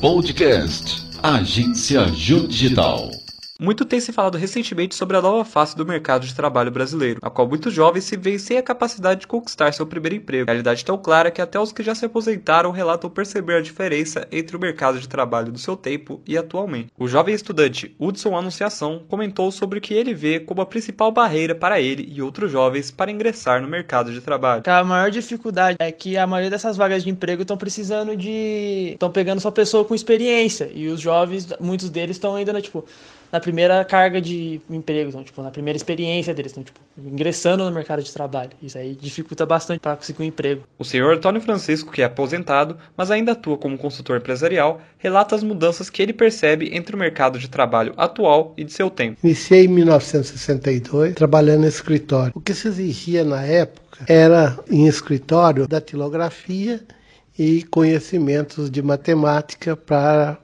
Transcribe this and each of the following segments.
Podcast Agência Digital. Muito tem se falado recentemente sobre a nova face do mercado de trabalho brasileiro, a qual muitos jovens se veem sem a capacidade de conquistar seu primeiro emprego. Realidade tão clara que até os que já se aposentaram relatam perceber a diferença entre o mercado de trabalho do seu tempo e atualmente. O jovem estudante Hudson Anunciação comentou sobre o que ele vê como a principal barreira para ele e outros jovens para ingressar no mercado de trabalho. A maior dificuldade é que a maioria dessas vagas de emprego estão precisando de. estão pegando só pessoa com experiência. E os jovens, muitos deles estão ainda, tipo, na primeira carga de emprego, então, tipo, na primeira experiência deles, então, tipo, ingressando no mercado de trabalho. Isso aí dificulta bastante para conseguir um emprego. O senhor Antônio Francisco, que é aposentado, mas ainda atua como consultor empresarial, relata as mudanças que ele percebe entre o mercado de trabalho atual e de seu tempo. Iniciei em 1962 trabalhando em escritório. O que se exigia na época era em escritório datilografia e conhecimentos de matemática para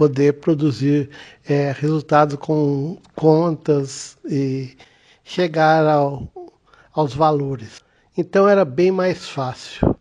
poder produzir é, resultados com contas e chegar ao, aos valores. Então era bem mais fácil.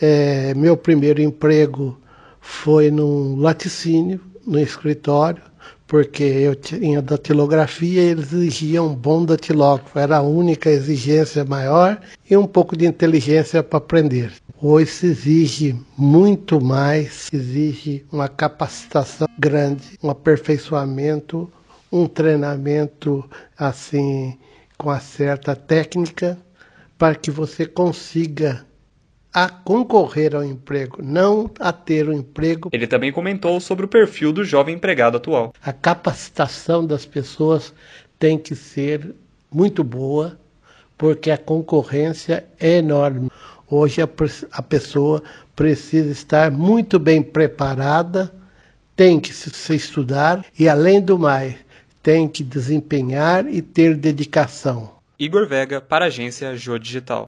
É, meu primeiro emprego foi num laticínio, no escritório, porque eu tinha datilografia e eles exigiam um bom datilógrafo. Era a única exigência maior e um pouco de inteligência para aprender. Hoje se exige muito mais, exige uma capacitação grande, um aperfeiçoamento, um treinamento assim com a certa técnica para que você consiga a concorrer ao emprego, não a ter o um emprego. Ele também comentou sobre o perfil do jovem empregado atual. A capacitação das pessoas tem que ser muito boa, porque a concorrência é enorme. Hoje a, a pessoa precisa estar muito bem preparada, tem que se estudar e, além do mais, tem que desempenhar e ter dedicação. Igor Vega, para a agência Jô Digital.